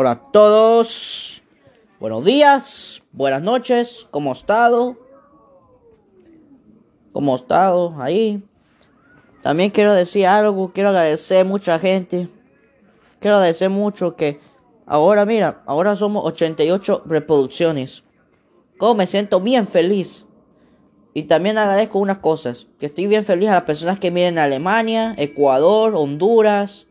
Hola a todos. Buenos días, buenas noches. ¿Cómo ha estado? ¿Cómo ha estado ahí? También quiero decir algo. Quiero agradecer mucha gente. Quiero agradecer mucho que ahora, mira, ahora somos 88 reproducciones. Como me siento bien feliz. Y también agradezco unas cosas. Que estoy bien feliz a las personas que miren Alemania, Ecuador, Honduras,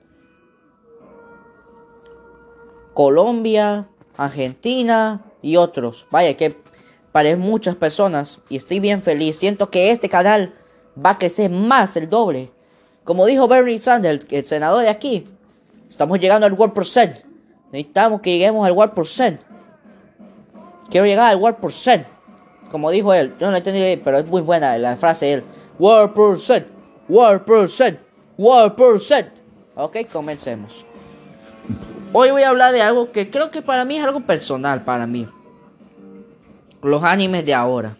Colombia, Argentina y otros. Vaya que para muchas personas y estoy bien feliz. Siento que este canal va a crecer más el doble. Como dijo Bernie Sanders, el senador de aquí, estamos llegando al World Percent. Necesitamos que lleguemos al World Percent. Quiero llegar al World Percent. Como dijo él, yo no lo entendí, pero es muy buena la frase de él. World Percent, World Percent, World Percent. Ok, comencemos. Hoy voy a hablar de algo que creo que para mí es algo personal para mí. Los animes de ahora.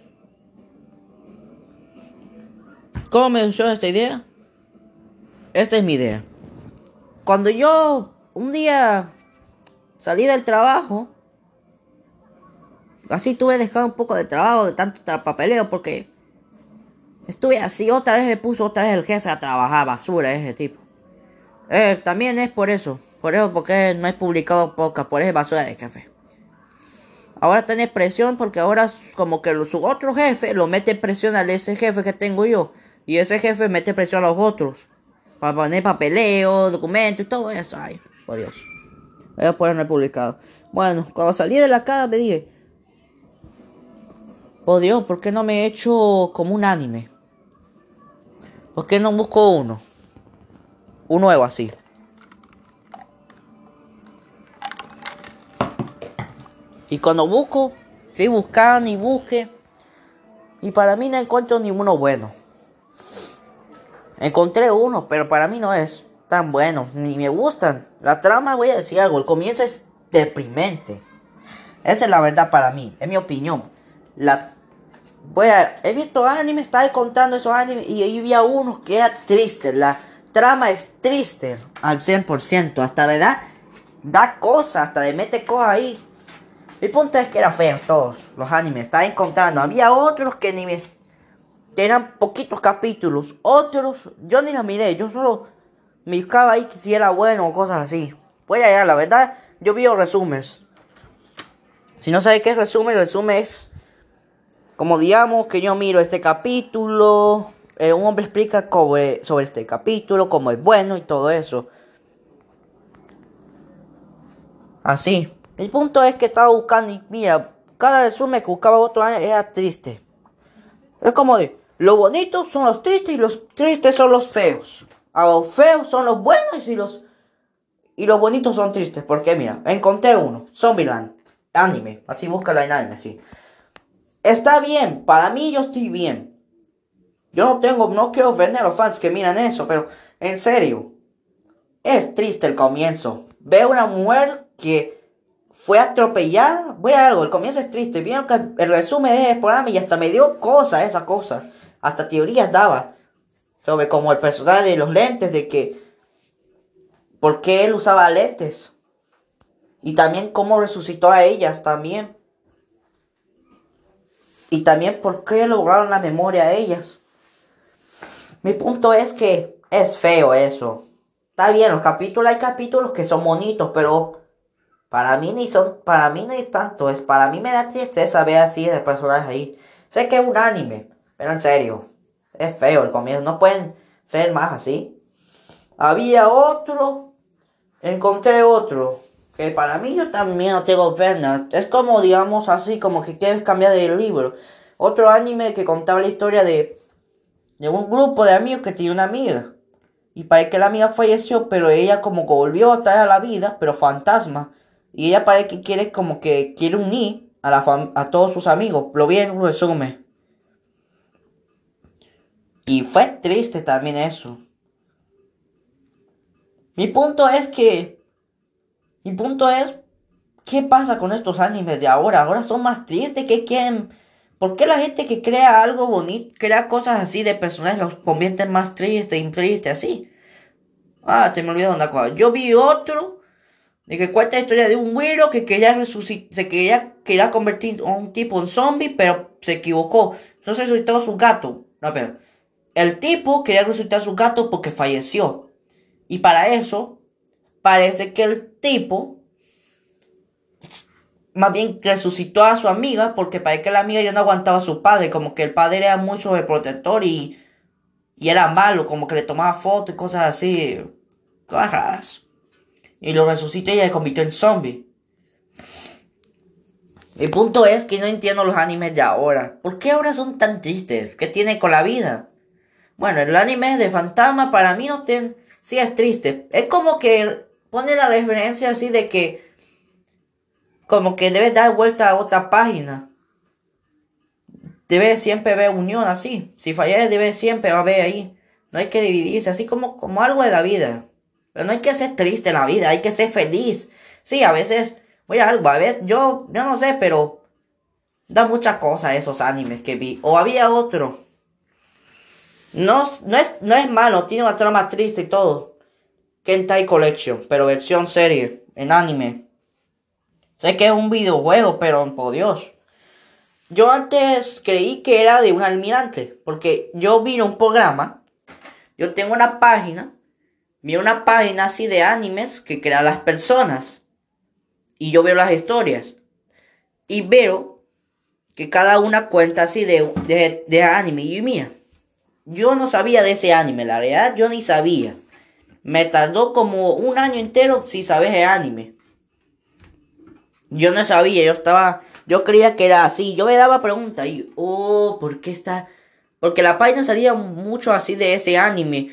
¿Cómo me surgió esta idea? Esta es mi idea. Cuando yo un día salí del trabajo, así tuve dejado un poco de trabajo, de tanto papeleo, porque estuve así, otra vez me puso otra vez el jefe a trabajar, basura, ese tipo. Eh, también es por eso, por eso porque no he publicado pocas, por ese basura de jefe. Ahora tiene presión porque ahora como que su otro jefe lo mete presión a ese jefe que tengo yo. Y ese jefe mete presión a los otros. Para poner papeleo, documentos y todo eso. Ay, por Dios. Voy a ponerme publicado. Bueno, cuando salí de la casa me dije. Por Dios, ¿por qué no me he hecho como un anime? ¿Por qué no busco uno? Un nuevo así. Y cuando busco, estoy buscando y busque. Y para mí no encuentro ninguno bueno. Encontré uno, pero para mí no es tan bueno. Ni me gustan. La trama, voy a decir algo. El comienzo es deprimente. Esa es la verdad para mí. Es mi opinión. La... Voy a... He visto animes, estaba contando esos animes. Y ahí había uno que era triste. La trama es triste al 100%. Hasta de da, da cosas. Hasta de mete cosas ahí. Mi punto es que era feo todos los animes. Estaba encontrando. Había otros que ni me. Que eran poquitos capítulos. Otros. Yo ni los miré. Yo solo me buscaba ahí si era bueno o cosas así. Voy a la verdad. Yo vi resúmenes. Si no sabes qué es resumen, resumen es. Como digamos que yo miro este capítulo. Eh, un hombre explica sobre este capítulo, cómo es bueno y todo eso. Así. El punto es que estaba buscando y mira, cada resumen que buscaba otro año era triste. Es como de, los bonitos son los tristes y los tristes son los feos. A los feos son los buenos y los y los bonitos son tristes. Porque mira, encontré uno, Zombieland, anime, así búscalo en anime, así. Está bien, para mí yo estoy bien. Yo no tengo, no quiero ofender a los fans que miran eso, pero en serio, es triste el comienzo. Veo una mujer que fue atropellada. Voy a algo, el comienzo es triste. Vieron que el resumen de ese programa y hasta me dio cosas, esa cosa. Hasta teorías daba. Sobre como el personaje de los lentes, de que. ¿Por qué él usaba lentes? Y también cómo resucitó a ellas también. Y también por qué lograron la memoria a ellas. Mi punto es que es feo eso. Está bien, los capítulos hay capítulos que son bonitos, pero para mí ni son, para mí no es tanto, es para mí me da tristeza ver así de personajes ahí. Sé que es un anime, pero en serio, es feo el comienzo, no pueden ser más así. Había otro, encontré otro, que para mí yo también no tengo pena. Es como, digamos así, como que quieres cambiar de libro. Otro anime que contaba la historia de, de un grupo de amigos que tiene una amiga. Y parece que la amiga falleció, pero ella como que volvió a traer a la vida, pero fantasma. Y ella parece que quiere como que quiere unir a, la a todos sus amigos. Lo vi en un resumen. Y fue triste también eso. Mi punto es que... Mi punto es... ¿Qué pasa con estos animes de ahora? Ahora son más tristes que quieren... ¿Por qué la gente que crea algo bonito, crea cosas así de personajes, los convierte más tristes y así? Ah, te me olvidó una cosa. Yo vi otro De que cuenta la historia de un güero que quería resucitar, se quería, quería convertir a un tipo en zombie, pero se equivocó. Entonces resucitó a su gato. No, pero el tipo quería resucitar a su gato porque falleció. Y para eso, parece que el tipo más bien resucitó a su amiga porque parece que la amiga ya no aguantaba a su padre, como que el padre era muy sobreprotector y, y era malo, como que le tomaba fotos y cosas así, cosas Y lo resucitó y se convirtió en zombie. Mi punto es que no entiendo los animes de ahora. ¿Por qué ahora son tan tristes? ¿Qué tiene con la vida? Bueno, el anime de fantasma para mí no tiene... Sí es triste. Es como que pone la referencia así de que... Como que debe dar vuelta a otra página. Debe siempre ver unión así. Si falla debe siempre haber ahí. No hay que dividirse, así como, como algo de la vida. No hay que ser triste en la vida, hay que ser feliz. Sí, a veces Voy a algo, a yo, yo no sé, pero da mucha cosa esos animes que vi. O había otro. No, no, es, no es malo, tiene una trama triste y todo. Kentai Collection, pero versión serie, en anime. Sé que es un videojuego, pero por Dios. Yo antes creí que era de un almirante, porque yo vi un programa, yo tengo una página, vi una página así de animes que crean las personas y yo veo las historias y veo que cada una cuenta así de, de, anime y mía. Yo no sabía de ese anime, la verdad yo ni sabía. Me tardó como un año entero si sabes de anime. Yo no sabía, yo estaba, yo creía que era así. Yo me daba preguntas y, oh, ¿por qué está? Porque la página salía mucho así de ese anime.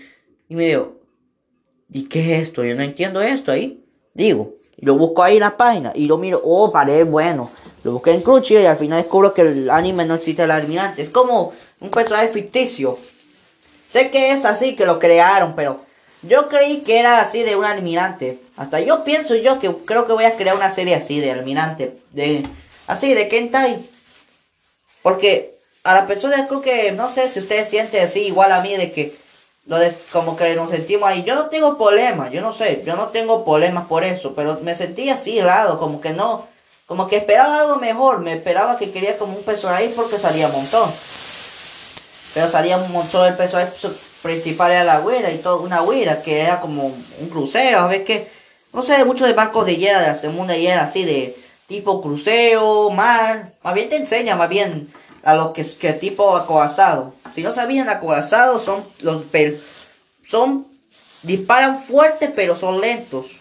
Y me digo, ¿y qué es esto? Yo no entiendo esto ahí. Digo, lo busco ahí en la página y lo miro, oh, parece bueno. Lo busqué en Crunchyroll y al final descubro que el anime no existe el almirante. Es como un personaje ficticio. Sé que es así, que lo crearon, pero yo creí que era así de un almirante. Hasta yo pienso yo que creo que voy a crear una serie así de almirante. De, así, de Kentai. Porque a la persona creo que, no sé si ustedes sienten así igual a mí de que lo de como que nos sentimos ahí. Yo no tengo problemas, yo no sé, yo no tengo problemas por eso, pero me sentí así raro, como que no, como que esperaba algo mejor, me esperaba que quería como un personaje porque salía un montón. Pero salía un montón el personaje principal era la güera y todo, una güera que era como un crucero, a ver que, no sé mucho de barcos de hiela, de la segunda hiela, así de tipo crucero, mar, más bien te enseña, más bien a los que, que tipo acorazado. Si no sabían, acorazados son los son disparan fuerte pero son lentos.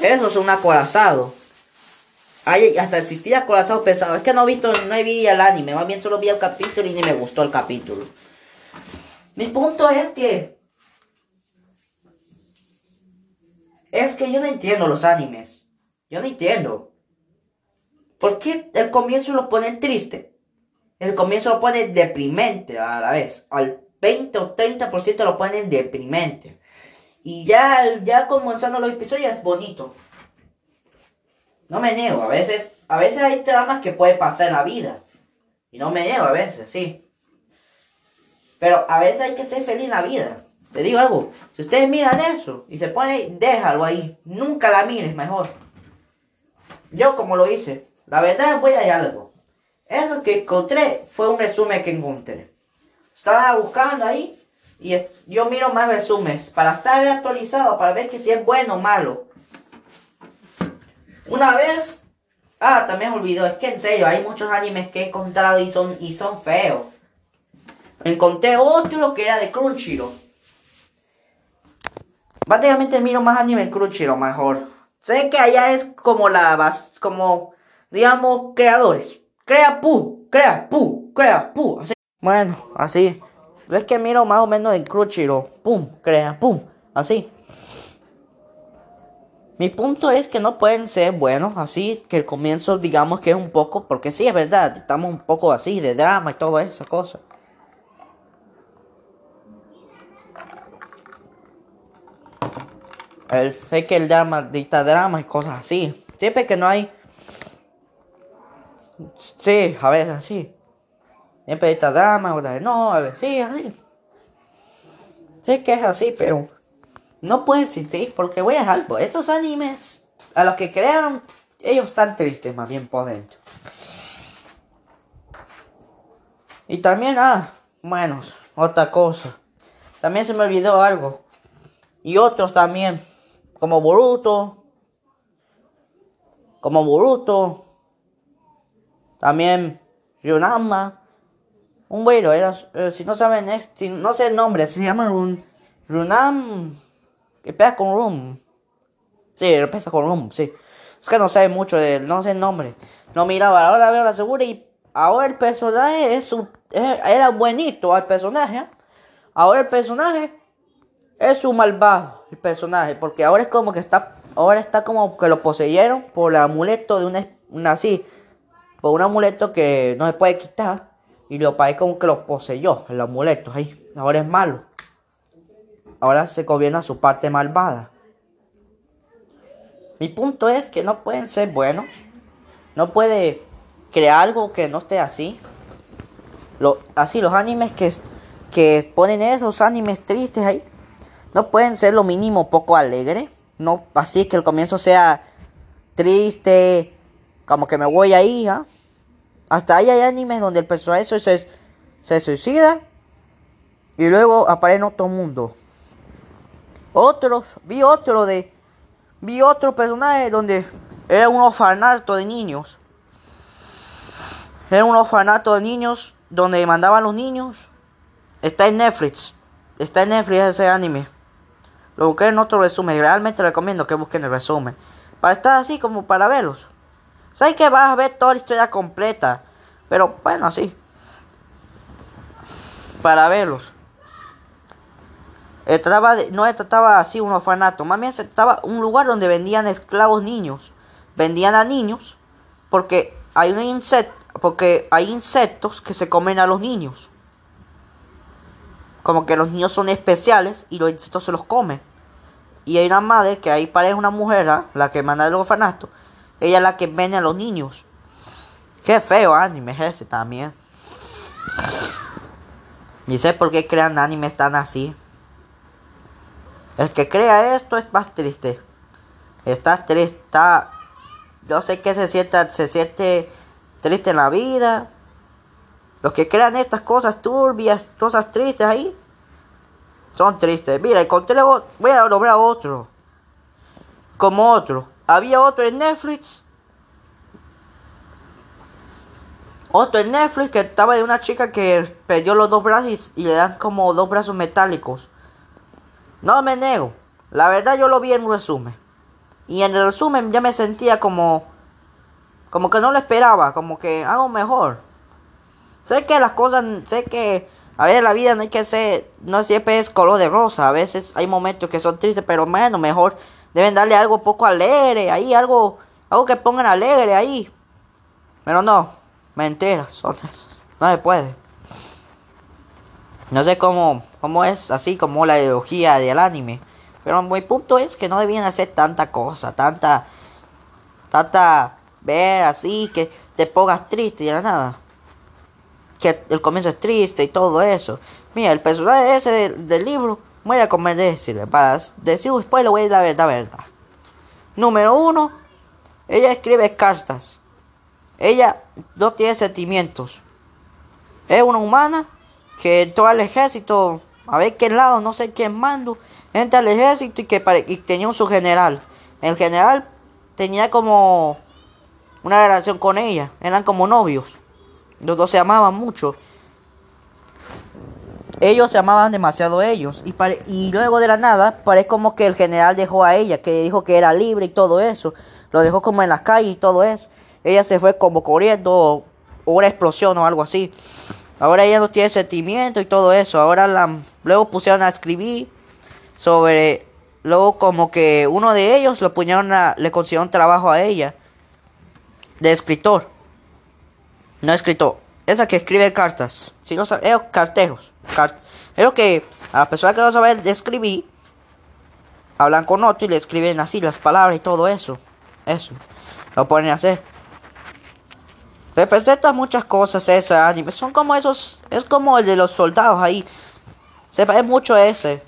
Eso es un acorazado. Hay, hasta existía acorazado pesado. Es que no he visto, no he visto el anime, más bien solo vi el capítulo y ni me gustó el capítulo. Mi punto es que es que yo no entiendo los animes. Yo no entiendo. ¿Por qué el comienzo lo ponen triste? El comienzo lo pone deprimente a la vez. Al 20 o 30% lo ponen deprimente. Y ya, ya comenzando los episodios es bonito. No me niego, a veces, a veces hay tramas que puede pasar en la vida. Y no me niego a veces, sí. Pero a veces hay que ser feliz en la vida. Te digo algo, si ustedes miran eso y se pone, déjalo ahí. Nunca la mires mejor. Yo como lo hice, la verdad voy a ir algo. Eso que encontré fue un resumen que encontré. Estaba buscando ahí y yo miro más resúmenes para estar actualizado, para ver que si es bueno o malo. Una vez, ah, también olvidó, es que en serio, hay muchos animes que he encontrado y son, y son feos. Encontré otro que era de Crunchyroll. Básicamente miro más anime en Crunchyroll mejor. Sé que allá es como la, como, digamos, creadores. Crea pu, crea pu, crea pu. Así. Bueno, así. Es que miro más o menos en Crunchyroll. Pum, crea, pum. Así. Mi punto es que no pueden ser buenos así, que el comienzo digamos que es un poco, porque sí es verdad, estamos un poco así de drama y toda esa cosa. sé que el drama dicta drama y cosas así. Siempre que no hay Sí, a veces así. Siempre está drama, otra no, a veces sí, así. Sé que es así, pero no puede existir porque voy a algo. Estos animes a los que crearon, ellos están tristes más bien por dentro. Y también, ah, bueno, otra cosa. También se me olvidó algo. Y otros también, como Boruto, como Boruto, también Ryunama. Un güero, era, eh, si no saben, es, si no sé el nombre, se llama Run, Runam, que pega con Rum. Sí, pesa con Rum, sí. Es que no sé mucho de no sé el nombre. No miraba, ahora veo la segura y ahora el personaje es un, era buenito al personaje. Ahora el personaje es un malvado, el personaje, porque ahora es como que está, ahora está como que lo poseyeron por el amuleto de una, una así, por un amuleto que no se puede quitar y lo parece como que lo poseyó, el amuleto ahí. Ahora es malo. Ahora se gobierna su parte malvada. Mi punto es que no pueden ser buenos. No puede crear algo que no esté así. Así los animes que, que ponen esos animes tristes ahí. No pueden ser lo mínimo poco alegre. No así que el comienzo sea triste. Como que me voy ahí, ¿ah? Hasta ahí hay animes donde el personaje se, se suicida. Y luego aparece en otro mundo. Otros, vi otro de Vi otro personaje donde era un orfanato de niños. Era un orfanato de niños donde mandaban los niños. Está en Netflix. Está en Netflix ese anime. Lo busqué en otro resumen. Realmente recomiendo que busquen el resumen. Para estar así como para verlos. Sabes que vas a ver toda la historia completa. Pero bueno, así. Para verlos no se trataba así un orfanato, más bien se trataba un lugar donde vendían esclavos niños. Vendían a niños porque hay un insecto, porque hay insectos que se comen a los niños. Como que los niños son especiales y los insectos se los comen. Y hay una madre que ahí parece una mujer, ¿ah? la que manda el orfanato. Ella es la que vende a los niños. Qué feo anime es ese también. Ni sé por qué crean animes tan así. El que crea esto es más triste. Está triste. Yo sé que se siente, se siente triste en la vida. Los que crean estas cosas turbias, cosas tristes ahí, son tristes. Mira, encontré, voy a nombrar otro. Como otro. Había otro en Netflix. Otro en Netflix que estaba de una chica que perdió los dos brazos y le dan como dos brazos metálicos. No me nego. La verdad yo lo vi en un resumen. Y en el resumen ya me sentía como... Como que no lo esperaba. Como que hago mejor. Sé que las cosas... Sé que... A ver, la vida no hay que ser... No siempre es color de rosa. A veces hay momentos que son tristes. Pero bueno, mejor... Deben darle algo poco alegre. Ahí algo... Algo que pongan alegre ahí. Pero no. Mentiras. No se puede. No sé cómo, cómo es así como la ideología del anime. Pero mi punto es que no debían hacer tanta cosa, tanta, tanta ver así que te pongas triste y nada. Que el comienzo es triste y todo eso. Mira, el personaje ese del, libro, voy a comer decirle. Para decir después le voy a ir la verdad, verdad. Número uno, ella escribe cartas. Ella no tiene sentimientos. Es una humana que entró al ejército, a ver qué lado, no sé quién mando, entra al ejército y que tenía un su general. El general tenía como una relación con ella, eran como novios. Los dos se amaban mucho. Ellos se amaban demasiado ellos. Y, y luego de la nada, parece como que el general dejó a ella, que dijo que era libre y todo eso. Lo dejó como en las calles y todo eso. Ella se fue como corriendo, o una explosión o algo así. Ahora ella no tiene sentimiento y todo eso. Ahora la, luego pusieron a escribir sobre... Luego como que uno de ellos lo pusieron a, le consiguió un trabajo a ella. De escritor. No escritor. Esa que escribe cartas. Si no sabe, ellos carteros. Es lo que a las personas que no saben escribir. Hablan con otro y le escriben así las palabras y todo eso. Eso. Lo ponen a hacer. Representa muchas cosas ese anime. Son como esos. Es como el de los soldados ahí. Se ve mucho ese.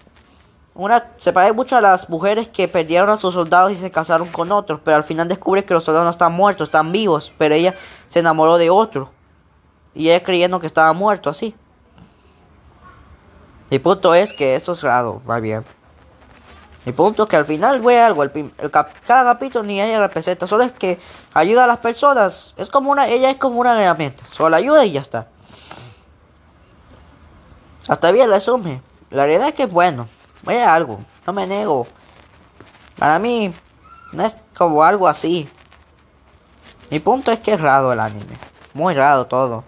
una se parece mucho a las mujeres que perdieron a sus soldados y se casaron con otros, pero al final descubre que los soldados no están muertos, están vivos, pero ella se enamoró de otro. Y ella creyendo que estaba muerto así. El punto es que esto es raro, va bien. El punto es que al final, güey, algo, el, cada capítulo ni ella representa, solo es que ayuda a las personas. Es como una, ella es como una herramienta, solo ayuda y ya está. Hasta bien resume. La realidad es que es bueno. Vaya algo, no me nego. Para mí, no es como algo así. Mi punto es que es raro el anime. Muy raro todo.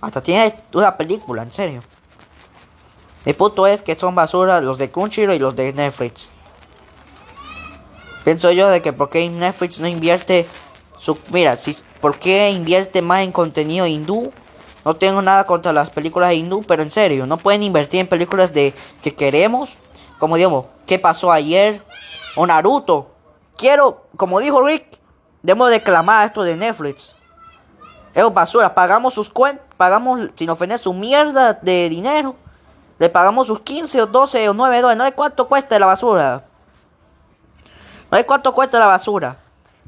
Hasta tiene una película, en serio. El punto es que son basura los de Crunchyroll y los de Netflix. Pienso yo de que por qué Netflix no invierte su... Mira, si, ¿por qué invierte más en contenido hindú? No tengo nada contra las películas hindú, pero en serio, no pueden invertir en películas de que queremos. Como digamos, ¿qué pasó ayer? O Naruto. Quiero, como dijo Rick, debemos declamar esto de Netflix. Es basura, pagamos sus cuentas, pagamos, sin ofender, su mierda de dinero. Le pagamos sus 15 o 12 o 9 dólares. No hay cuánto cuesta la basura. No hay cuánto cuesta la basura.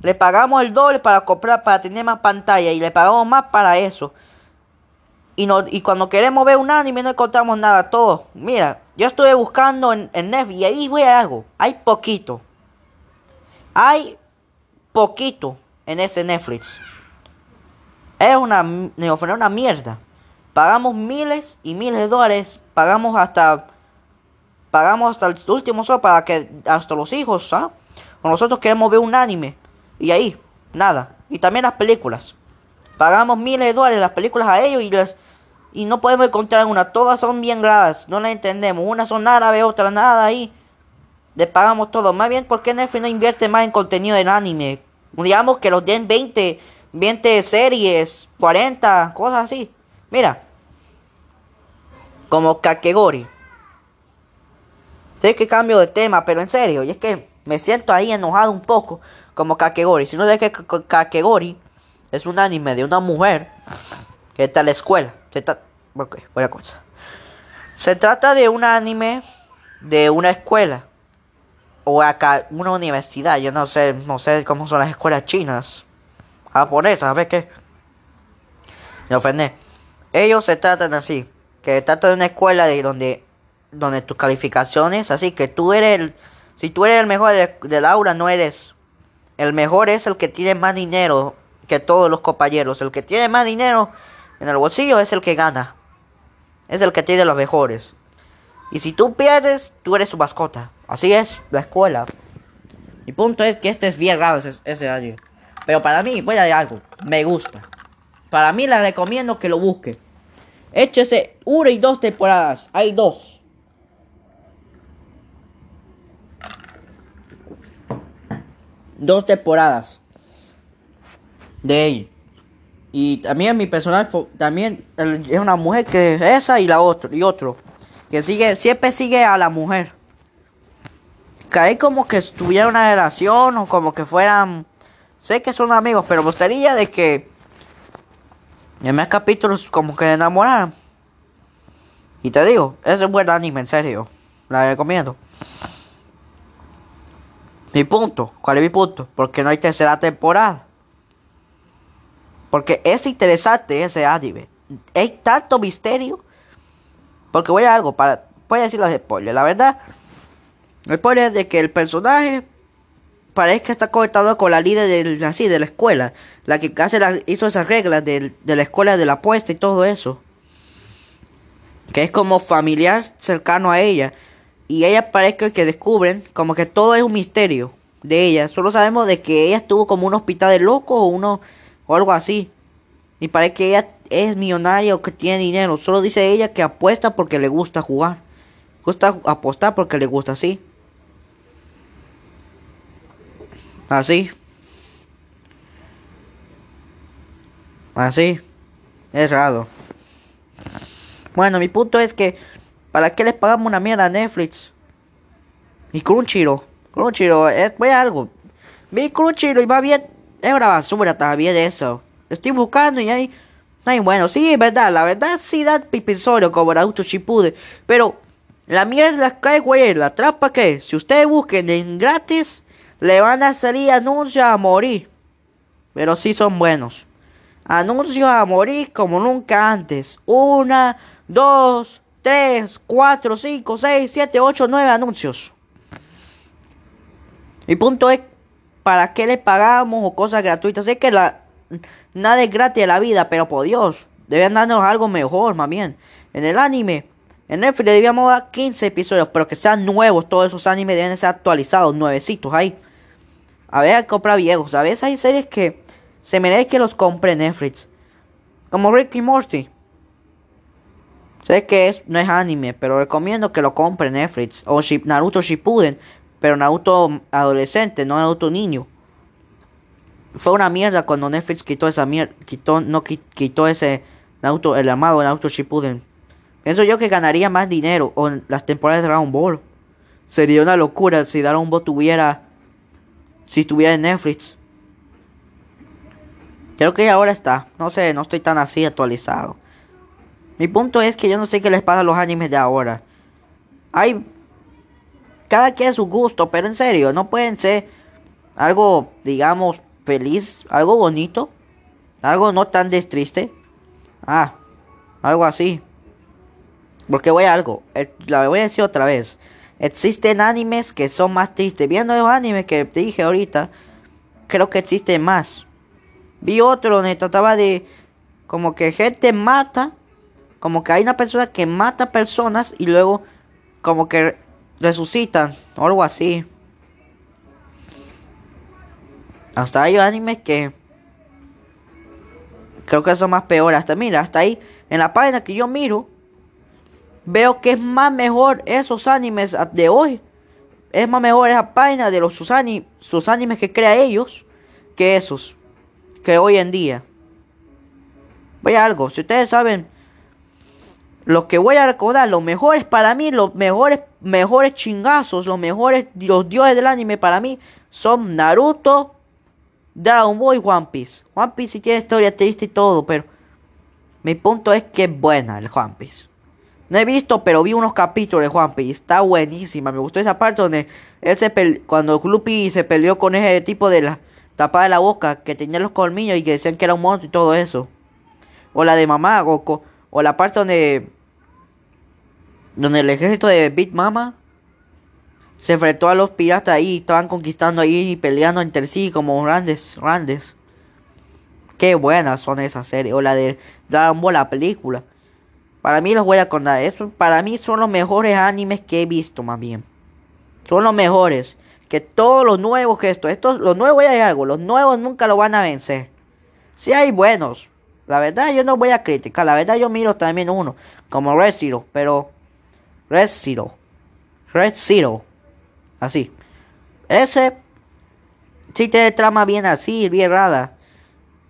Le pagamos el doble para comprar, para tener más pantalla. Y le pagamos más para eso. Y, no, y cuando queremos ver un anime no encontramos nada. Todo. Mira, yo estuve buscando en, en Netflix y ahí voy a algo. Hay poquito. Hay poquito en ese Netflix. Es una, una mierda. Pagamos miles y miles de dólares. Pagamos hasta. Pagamos hasta el último sol para que. Hasta los hijos, ¿ah? nosotros queremos ver un anime. Y ahí, nada. Y también las películas. Pagamos miles de dólares las películas a ellos y las. Y no podemos encontrar una. Todas son bien gradas. No las entendemos. Unas son árabes, otras nada ahí. Le pagamos todo. Más bien, ¿por qué Netflix no invierte más en contenido en anime? Digamos que los den 20, 20 series, 40, cosas así. Mira, como Kakegori. Sé que cambio de tema, pero en serio, y es que me siento ahí enojado un poco como Kakegori. Si no sé que Kakegori es un anime de una mujer que está en la escuela. Se buena cosa. Se trata de un anime de una escuela o acá una universidad. Yo no sé, no sé cómo son las escuelas chinas, japonesas, a ver qué. Me ofende ellos se tratan así, que trata de una escuela de donde, donde tus calificaciones, así que tú eres el, si tú eres el mejor del aula, no eres. El mejor es el que tiene más dinero que todos los compañeros. El que tiene más dinero en el bolsillo es el que gana. Es el que tiene los mejores. Y si tú pierdes, tú eres su mascota. Así es la escuela. Mi punto es que este es bien raro ese, ese año. Pero para mí, voy a decir algo. Me gusta. Para mí la recomiendo que lo busque. Échese una y dos temporadas. Hay dos. Dos temporadas. De él. Y también mi personal también es una mujer que esa y la otra y otro que sigue siempre sigue a la mujer. Cae como que estuviera una relación o como que fueran sé que son amigos, pero me gustaría de que en más capítulos como que enamoraron. Y te digo, es un buen anime, en serio. La recomiendo. Mi punto, ¿cuál es mi punto? Porque no hay tercera temporada. Porque es interesante ese anime. Hay tanto misterio. Porque voy a algo, para, voy a decir los spoilers. La verdad, el spoiler es de que el personaje parece que está conectado con la líder de, así, de la escuela, la que hace hizo esas reglas de, la escuela de la apuesta y todo eso. Que es como familiar cercano a ella. Y ella parece que descubren como que todo es un misterio de ella. Solo sabemos de que ella estuvo como un hospital de locos o uno o algo así. Y parece que ella es millonaria o que tiene dinero. Solo dice ella que apuesta porque le gusta jugar. Gusta apostar porque le gusta así. Así. Así. Es raro. Bueno, mi punto es que ¿para qué les pagamos una mierda a Netflix? Y Crunchyroll. Crunchyroll, es voy algo. Mi Crunchyroll y va bien. Es una basura de eso. Estoy buscando y. No hay bueno. Sí, es verdad. La verdad sí da pipisorio como Naruto Shippuden. Pero La mierda cae, güey, la trampa que si ustedes busquen en gratis, le van a salir anuncios a morir. Pero sí son buenos. Anuncios a morir como nunca antes. Una, dos, tres, cuatro, cinco, seis, siete, ocho, nueve anuncios. Mi punto es, ¿para qué le pagamos o cosas gratuitas? Sé que la, nada es gratis en la vida, pero por Dios, deben darnos algo mejor, más bien. En el anime, en Netflix debíamos dar 15 episodios, pero que sean nuevos. Todos esos animes deben ser actualizados, nuevecitos ahí. A ver, compra viejos. A veces hay series que se merece que los compre Netflix. Como Ricky Morty. Sé que no es anime, pero recomiendo que lo compre Netflix. O Naruto Shippuden. Pero Naruto adolescente, no Naruto niño. Fue una mierda cuando Netflix quitó esa mierda. Quitó, no quitó ese Naruto, el amado Naruto Shippuden. Pienso yo que ganaría más dinero con las temporadas de Dragon Ball. Sería una locura si Dragon Ball tuviera. Si estuviera en Netflix. Creo que ahora está. No sé, no estoy tan así actualizado. Mi punto es que yo no sé qué les pasa a los animes de ahora. Hay cada quien a su gusto, pero en serio, no pueden ser algo, digamos, feliz, algo bonito, algo no tan triste. Ah, algo así. Porque voy a algo, eh, la voy a decir otra vez. Existen animes que son más tristes. Viendo los animes que te dije ahorita, creo que existen más. Vi otro donde trataba de como que gente mata, como que hay una persona que mata personas y luego como que resucitan o algo así. Hasta hay animes que creo que son más peores. Hasta mira, hasta ahí en la página que yo miro veo que es más mejor esos animes de hoy. Es más mejor esa página de los sus, sus animes que crea ellos que esos que hoy en día. Vaya algo, si ustedes saben lo que voy a recordar, los mejores para mí, los mejores, mejores chingazos, los mejores, los dioses del anime para mí son Naruto, Dragon Ball y One Piece. One Piece sí tiene historia triste y todo, pero mi punto es que es buena el One Piece. No he visto, pero vi unos capítulos de One Piece. Está buenísima. Me gustó esa parte donde él se cuando Luffy se peleó con ese tipo de la tapada de la boca que tenía los colmillos y que decían que era un monstruo y todo eso. O la de mamá, Goku. O la parte donde. Donde el ejército de Big Mama se enfrentó a los piratas ahí. Estaban conquistando ahí y peleando entre sí como grandes, grandes. Qué buenas son esas series. O la de Dragon Ball, la película. Para mí los voy a contar. Eso, para mí son los mejores animes que he visto, más bien. Son los mejores. Que todos los nuevos que esto. Estos, los nuevos hay algo. Los nuevos nunca lo van a vencer. Si hay buenos. La verdad yo no voy a criticar, la verdad yo miro también uno, como Red Zero, pero Red Zero, Red Zero, así. Ese sí tiene trama bien así, bien rara.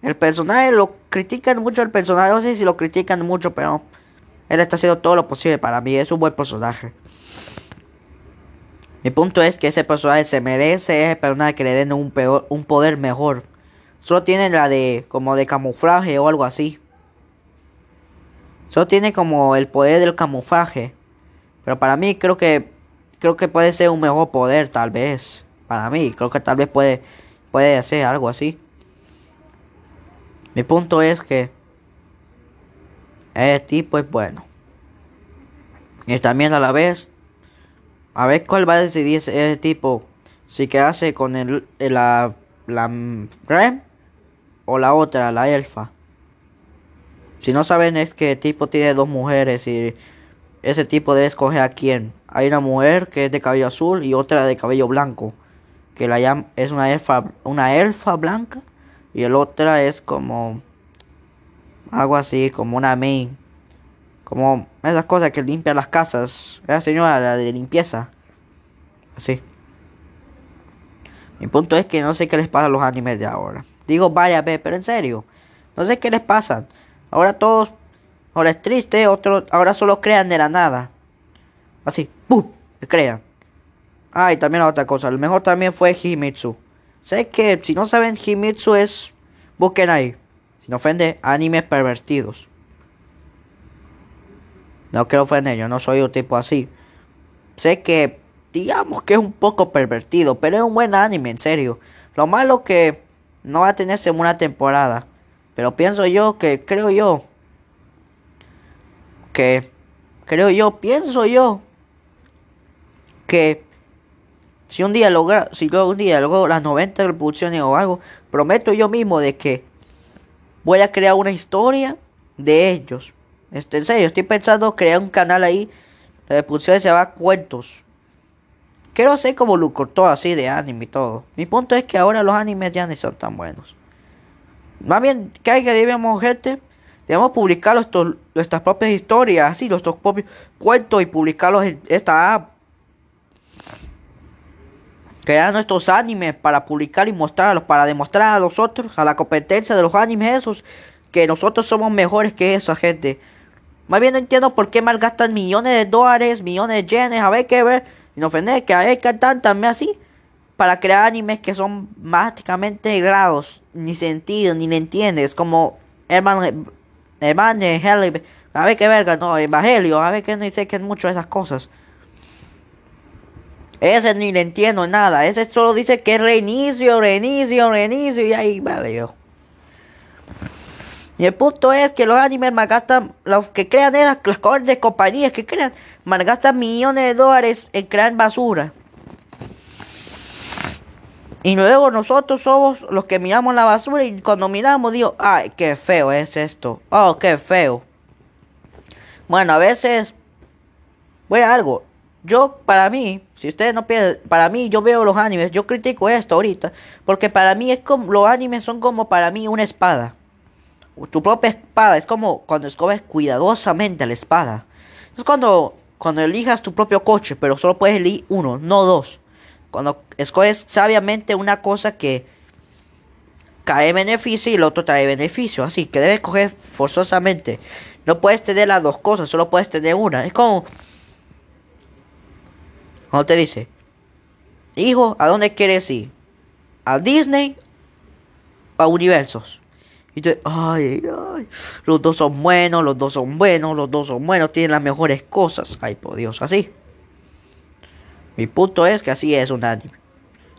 El personaje lo critican mucho el personaje, no sé si lo critican mucho, pero él está haciendo todo lo posible para mí, es un buen personaje. Mi punto es que ese personaje se merece ese personaje que le den un, peor, un poder mejor. Solo tiene la de como de camuflaje o algo así. Solo tiene como el poder del camuflaje. Pero para mí creo que creo que puede ser un mejor poder tal vez. Para mí creo que tal vez puede puede hacer algo así. Mi punto es que el tipo es bueno. Y también a la vez a ver cuál va a decidir ese, tipo si quedarse con el, la la Rem o la otra, la elfa. Si no saben es que el tipo tiene dos mujeres y ese tipo debe escoger a quién. Hay una mujer que es de cabello azul y otra de cabello blanco. Que la llama, es una elfa, una elfa blanca y el otra es como algo así, como una main. Como esas cosas que limpian las casas. La señora de limpieza. Así. Mi punto es que no sé qué les pasa a los animes de ahora. Digo varias veces, pero en serio. No sé qué les pasa. Ahora todos, ahora es triste, otros, ahora solo crean de la nada. Así, ¡pum! Crean. Ah, y también la otra cosa. Lo mejor también fue Himitsu. Sé que si no saben, Himitsu es. Busquen ahí. Si no ofende, animes pervertidos. No quiero ofender, yo no soy un tipo así. sé que, digamos que es un poco pervertido, pero es un buen anime, en serio. Lo malo que no va a tener segunda temporada. Pero pienso yo que, creo yo, que, creo yo, pienso yo, que si un día logra, si un día logro las 90 reproducciones o algo, prometo yo mismo de que voy a crear una historia de ellos. Este, en serio, estoy pensando crear un canal ahí. La reproducción se llama Cuentos. Quiero hacer como lo cortó así de anime y todo. Mi punto es que ahora los animes ya no son tan buenos. Más bien, que hay que debemos, gente, debemos publicar nuestras propias historias, así, nuestros propios cuentos y publicarlos en esta app. Crear nuestros animes para publicar y mostrarlos, para demostrar a nosotros, a la competencia de los animes esos, que nosotros somos mejores que esa gente. Más bien no entiendo por qué malgastan millones de dólares, millones de yenes, a ver qué ver y no ofender que hay cantan también así para crear animes que son básicamente grados, ni sentido, ni le entiendes, como Herman, Evangelio, a ver qué verga, no, Evangelio, a ver que no dice que es mucho de esas cosas. Ese ni le entiendo nada, ese solo dice que reinicio, reinicio, reinicio, y ahí vale yo. Y el punto es que los animes malgastan, los que crean las, las grandes compañías que crean, malgastan millones de dólares en crear basura. Y luego nosotros somos los que miramos la basura y cuando miramos digo, ay, qué feo es esto. Oh, qué feo. Bueno, a veces, voy a algo. Yo, para mí, si ustedes no piensan, para mí, yo veo los animes, yo critico esto ahorita, porque para mí es como, los animes son como para mí una espada tu propia espada. Es como cuando escoges cuidadosamente la espada. Es cuando, cuando elijas tu propio coche, pero solo puedes elegir uno, no dos. Cuando escoges sabiamente una cosa que cae beneficio y el otro trae beneficio. Así que debes coger forzosamente. No puedes tener las dos cosas, solo puedes tener una. Es como... Cuando te dice, hijo, ¿a dónde quieres ir? ¿A Disney? ¿A Universos? Y te, ay, ay, los dos son buenos, los dos son buenos, los dos son buenos, tienen las mejores cosas. Ay, por Dios, así. Mi punto es que así es un anime.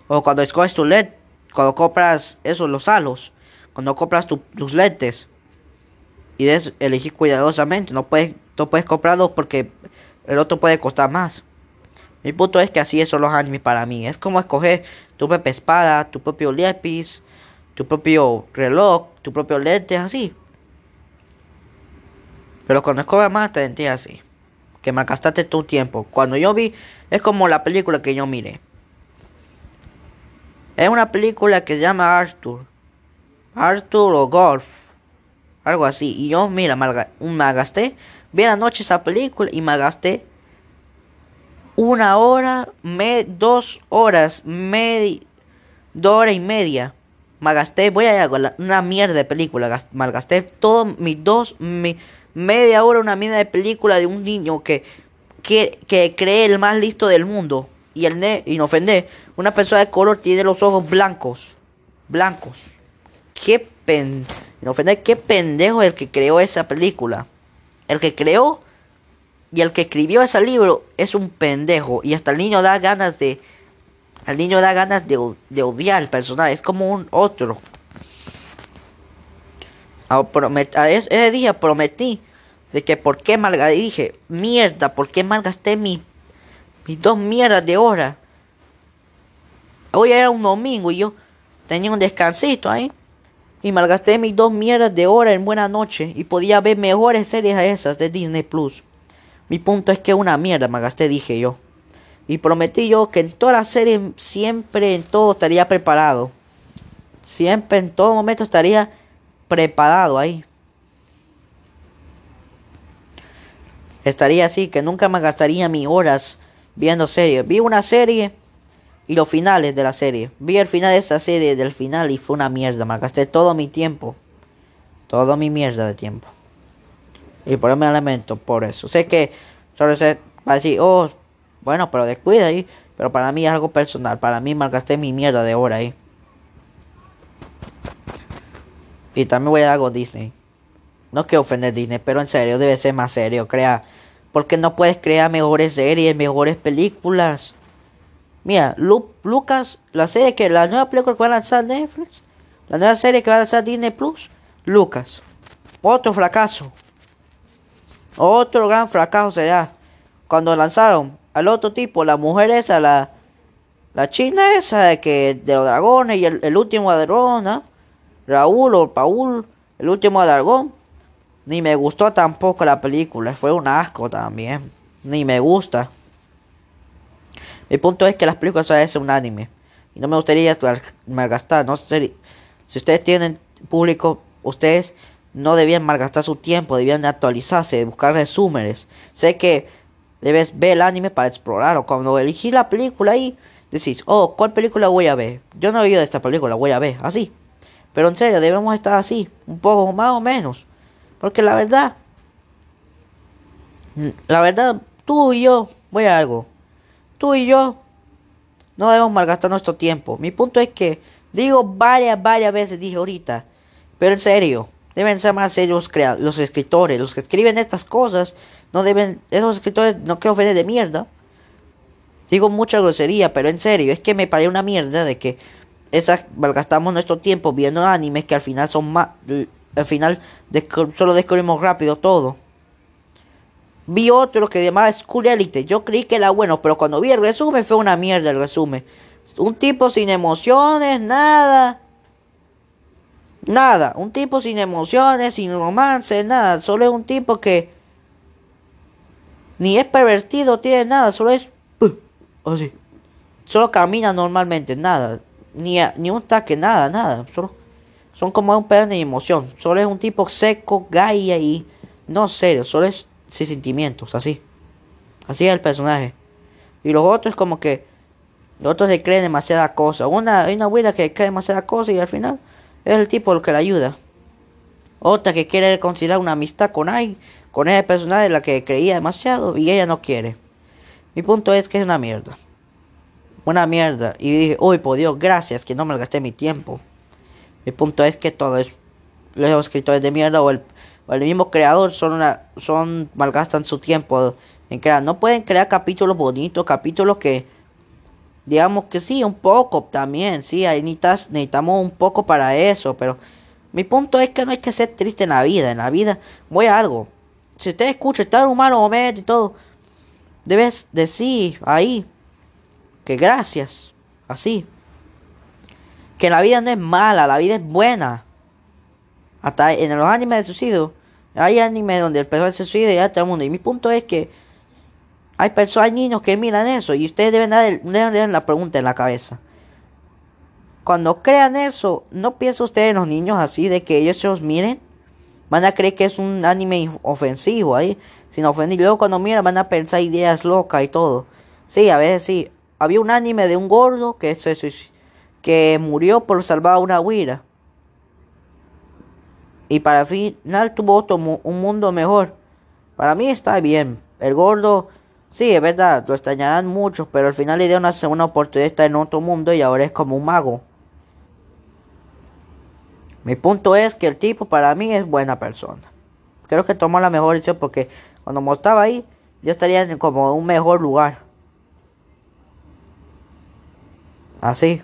O cuando escoges tu LED, cuando compras esos, los halos, cuando compras tus lentes y debes elegir cuidadosamente, no puedes, no puedes comprar dos porque el otro puede costar más. Mi punto es que así son los animes para mí. Es como escoger tu propia espada, tu propio lápiz, tu propio reloj, tu propio lente, así. Pero cuando escoges más, te sentí así. Que me gastaste tu tiempo. Cuando yo vi, es como la película que yo miré. Es una película que se llama Arthur. Arthur o Golf. Algo así. Y yo, mira, me gasté. Vi anoche esa película y me gasté una hora, me, dos horas, me, dos horas y media malgasté, voy a ir a una mierda de película, malgasté todo mis dos, mi, media hora una mierda de película de un niño que, que, que cree el más listo del mundo. Y el ne y no ofender, una persona de color tiene los ojos blancos, blancos. Qué pen, no ofender, qué pendejo el que creó esa película. El que creó y el que escribió ese libro es un pendejo y hasta el niño da ganas de al niño da ganas de, odiar al personaje. Es como un otro. A, ese, día prometí de que por qué malgasté. Dije, mierda, por qué malgasté mi, mis dos mierdas de hora. Hoy era un domingo y yo tenía un descansito ahí. Y malgasté mis dos mierdas de hora en buena noche. Y podía ver mejores series a esas de Disney Plus. Mi punto es que una mierda malgasté, dije yo. Y prometí yo que en toda la serie, siempre en todo estaría preparado. Siempre en todo momento estaría preparado ahí. Estaría así, que nunca me gastaría mis horas viendo series. Vi una serie y los finales de la serie. Vi el final de esa serie del final y fue una mierda. Me gasté todo mi tiempo. Todo mi mierda de tiempo. Y por eso me lamento por eso. Sé que solo se va a decir, oh, bueno, pero descuida ahí. Pero para mí es algo personal. Para mí malgasté mi mierda de hora ahí. Y también voy a dar algo Disney. No quiero ofender Disney, pero en serio, debe ser más serio. Crea Porque no puedes crear mejores series, mejores películas. Mira, Lucas, la serie que la nueva película que va a lanzar Netflix, la nueva serie que va a lanzar Disney Plus, Lucas. Otro fracaso. Otro gran fracaso será cuando lanzaron al otro tipo, la mujer esa, la, la china esa de que de los dragones y el, último dragón. Raúl o Paul, el último dragón. Ni me gustó tampoco la película, fue un asco también. Ni me gusta. Mi punto es que las películas son un anime. Y no me gustaría malgastar, no sé. Si ustedes tienen público, ustedes no debían malgastar su tiempo, debían actualizarse, buscar resúmenes. Sé que debes ver el anime para explorar, o cuando elegí la película ahí, decís, oh, ¿cuál película voy a ver? Yo no he oído de esta película, voy a ver, así. Pero en serio, debemos estar así, un poco más o menos. Porque la verdad, la verdad, tú y yo, voy a algo. Tú y yo no debemos malgastar nuestro tiempo. Mi punto es que, digo varias, varias veces, dije ahorita, pero en serio, deben ser más serios los escritores, los que escriben estas cosas, no deben, esos escritores no creo ofender de mierda. Digo mucha grosería, pero en serio, es que me parece una mierda de que esas malgastamos nuestro tiempo viendo animes que al final son más, al final solo descubrimos rápido todo. Vi otro que llamaba School Elite. Yo creí que era bueno, pero cuando vi el resumen fue una mierda el resumen. Un tipo sin emociones, nada. Nada. Un tipo sin emociones, sin romance, nada. Solo es un tipo que ni es pervertido, tiene nada. Solo es... así. Solo camina normalmente, nada. Ni, ni un taque, nada, nada. Solo son como un pedazo de emoción. Solo es un tipo seco, gay y no serio. Solo es sin sentimientos, así. Así es el personaje. Y los otros como que los otros se creen demasiada cosa. Una, hay una abuela que cree demasiada cosa y al final es el tipo el que la ayuda. Otra que quiere considerar una amistad con alguien, con ese personaje la que creía demasiado y ella no quiere. Mi punto es que es una mierda. Una mierda. Y dije, uy, por Dios, gracias que no me gasté mi tiempo. Mi punto es que todos los escritores de mierda o el o el mismo creador son una, son malgastan su tiempo en crear. No pueden crear capítulos bonitos, capítulos que digamos que sí, un poco también, sí, ahí necesitamos un poco para eso, pero mi punto es que no hay que ser triste en la vida, en la vida voy a algo. Si usted escucha, un mal momento y todo, debes decir ahí que gracias, así. Que la vida no es mala, la vida es buena. Hasta en los animes de suicidio. Hay animes donde el personaje se suicida y ya todo el mundo. Y mi punto es que hay personas, hay niños que miran eso. Y ustedes deben dar, la pregunta en la cabeza. Cuando crean eso, no piensa usted en los niños así de que ellos se los miren. Van a creer que es un anime ofensivo ahí. Sin ofender. Luego cuando miran van a pensar ideas locas y todo. Sí, a veces sí. Había un anime de un gordo que, se, que murió por salvar a una huira. Y para final tuvo otro un mundo mejor. Para mí está bien. El gordo, sí, es verdad, lo extrañarán mucho, pero al final le dio una segunda oportunidad de estar en otro mundo y ahora es como un mago. Mi punto es que el tipo para mí es buena persona. Creo que tomó la mejor decisión porque cuando mostraba ahí, yo estaría en como un mejor lugar. Así.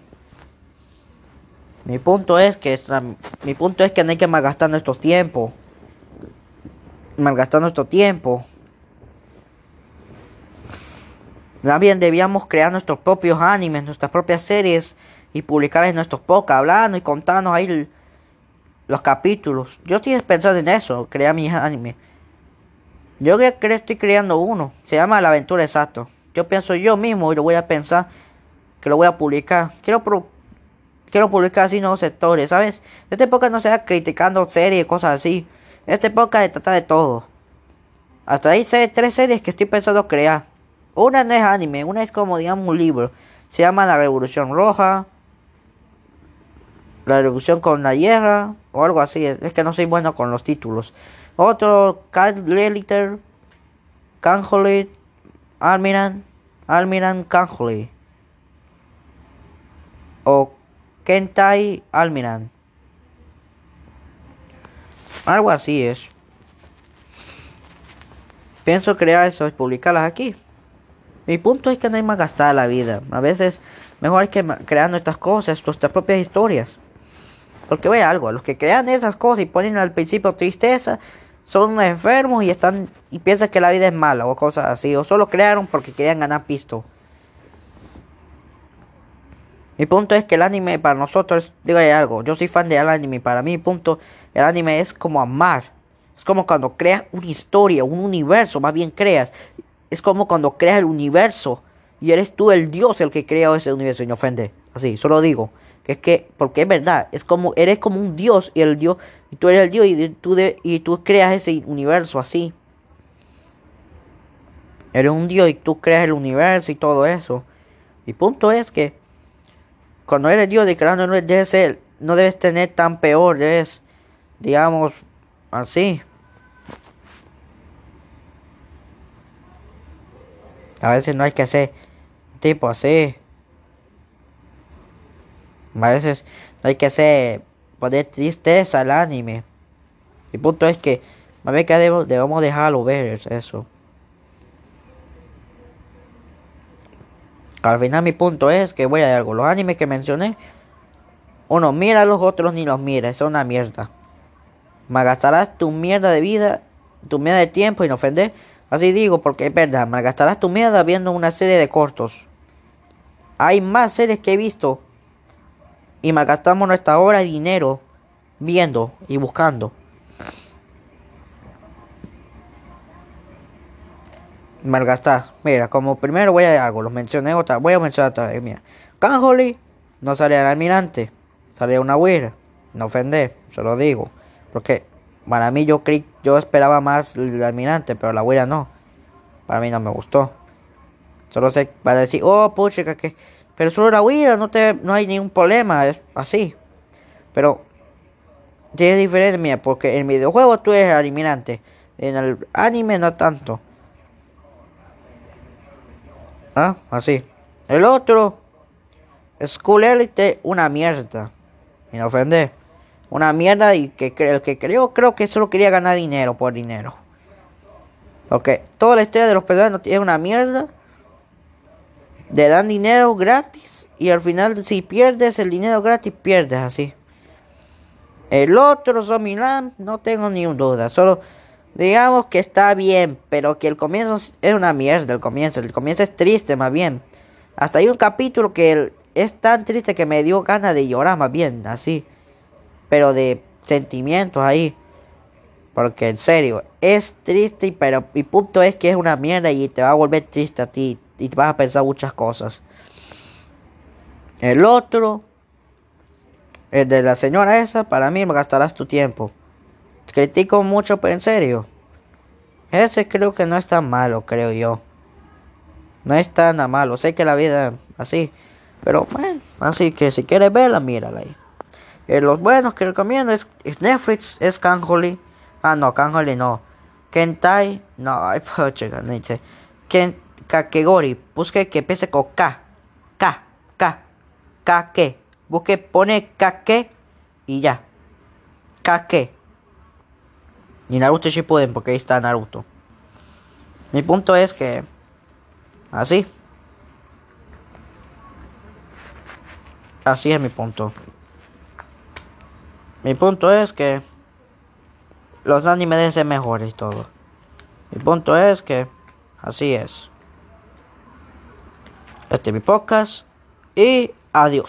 Mi punto es que mi punto es que no hay que malgastar nuestro tiempo. Malgastar nuestro tiempo. Bien debíamos crear nuestros propios animes, nuestras propias series y publicarlas en nuestros podcasts, hablando y contarnos ahí los capítulos. Yo estoy pensando en eso, crear mi anime. Yo creo estoy creando uno, se llama La Aventura Exacto. Yo pienso yo mismo y lo voy a pensar que lo voy a publicar. Quiero quiero publicar así nuevos sectores, ¿sabes? Esta época no sea criticando series, cosas así. Esta época se trata de todo. Hasta ahí sé tres series que estoy pensando crear. Una no es anime, una es como digamos un libro. Se llama La Revolución Roja. La Revolución con la Guerra. O algo así. Es que no soy bueno con los títulos. Otro, Cal Leliter. Canjolit. Almiran. Almiran Canjolit. O Kentai Almiran. Algo así es. pienso crear eso y publicarlas aquí. Mi punto es que no hay más gastar la vida. A veces mejor que crear nuestras cosas, nuestras propias historias. Porque ve algo, los que crean esas cosas y ponen al principio tristeza, son enfermos y están y piensan que la vida es mala o cosas así. O solo crearon porque querían ganar pisto. Mi punto es que el anime para nosotros, digo algo, yo soy fan del anime, para mí punto, el anime es como amar. Es como cuando creas una historia, un universo, más bien creas. Es como cuando creas el universo y eres tú el dios el que crea ese universo y no ofende. Así, solo digo. Que es que, porque es verdad, es como, eres como un dios y el dios, y tú eres el dios y tú, y tú creas ese universo así. Eres un dios y tú creas el universo y todo eso. Mi punto es que cuando eres Dios declarando no debes no debes tener tan peor, debes, digamos, así. A veces no hay que hacer tipo así. A veces no hay que hacer poner tristeza al anime. El punto es que a ver que debemos, debemos dejarlo ver eso. Al final mi punto es que voy a algo. Los animes que mencioné, uno mira los otros ni los mira. Es una mierda. Malgastarás tu mierda de vida, tu mierda de tiempo y no ofender. Así digo porque es verdad. Malgastarás tu mierda viendo una serie de cortos. Hay más series que he visto. Y malgastamos nuestra hora y dinero viendo y buscando. malgastar. Mira, como primero voy a algo, los mencioné otra, voy a mencionar otra vez. Mira, Canjoli no sale al almirante, sale una huira. No ofender, se lo digo. Porque para mí yo creí, yo esperaba más el almirante, pero la huira no. Para mí no me gustó. Solo sé para decir, oh pucha que pero solo la huira no te no hay ningún problema, es así. Pero es diferente, mira, porque en videojuego tú eres almirante. En el anime no tanto. ¿Ah? Así. El otro. School Elite, una mierda. Me ofende. Una mierda y que el que creo, creo que solo quería ganar dinero por dinero. Porque toda la historia de los personajes es una mierda. Le dan dinero gratis. Y al final, si pierdes el dinero gratis, pierdes así. El otro, Zombieland, no tengo ni duda. Solo Digamos que está bien, pero que el comienzo es una mierda. El comienzo, el comienzo es triste, más bien. Hasta hay un capítulo que es tan triste que me dio ganas de llorar, más bien, así. Pero de sentimientos ahí. Porque en serio, es triste, pero mi punto es que es una mierda y te va a volver triste a ti. Y te vas a pensar muchas cosas. El otro, el de la señora esa, para mí me gastarás tu tiempo. Critico mucho, pero en serio. Ese creo que no es tan malo, creo yo. No es tan malo. Sé que la vida así. Pero bueno, así que si quieres verla, mírala ahí. Eh, los buenos que recomiendo es, Netflix, es Kanjoli. Ah, no, Kanjoli no. Kentai, no, ay, pocha, no dice. Ken, Kakegori, busque que empiece con K. K, K, K, que. Busque, pone K, que y ya. K, que. Y Naruto pueden porque ahí está Naruto. Mi punto es que... Así. Así es mi punto. Mi punto es que... Los animes deben ser mejores todo. Mi punto es que... Así es. Este es mi podcast. Y adiós.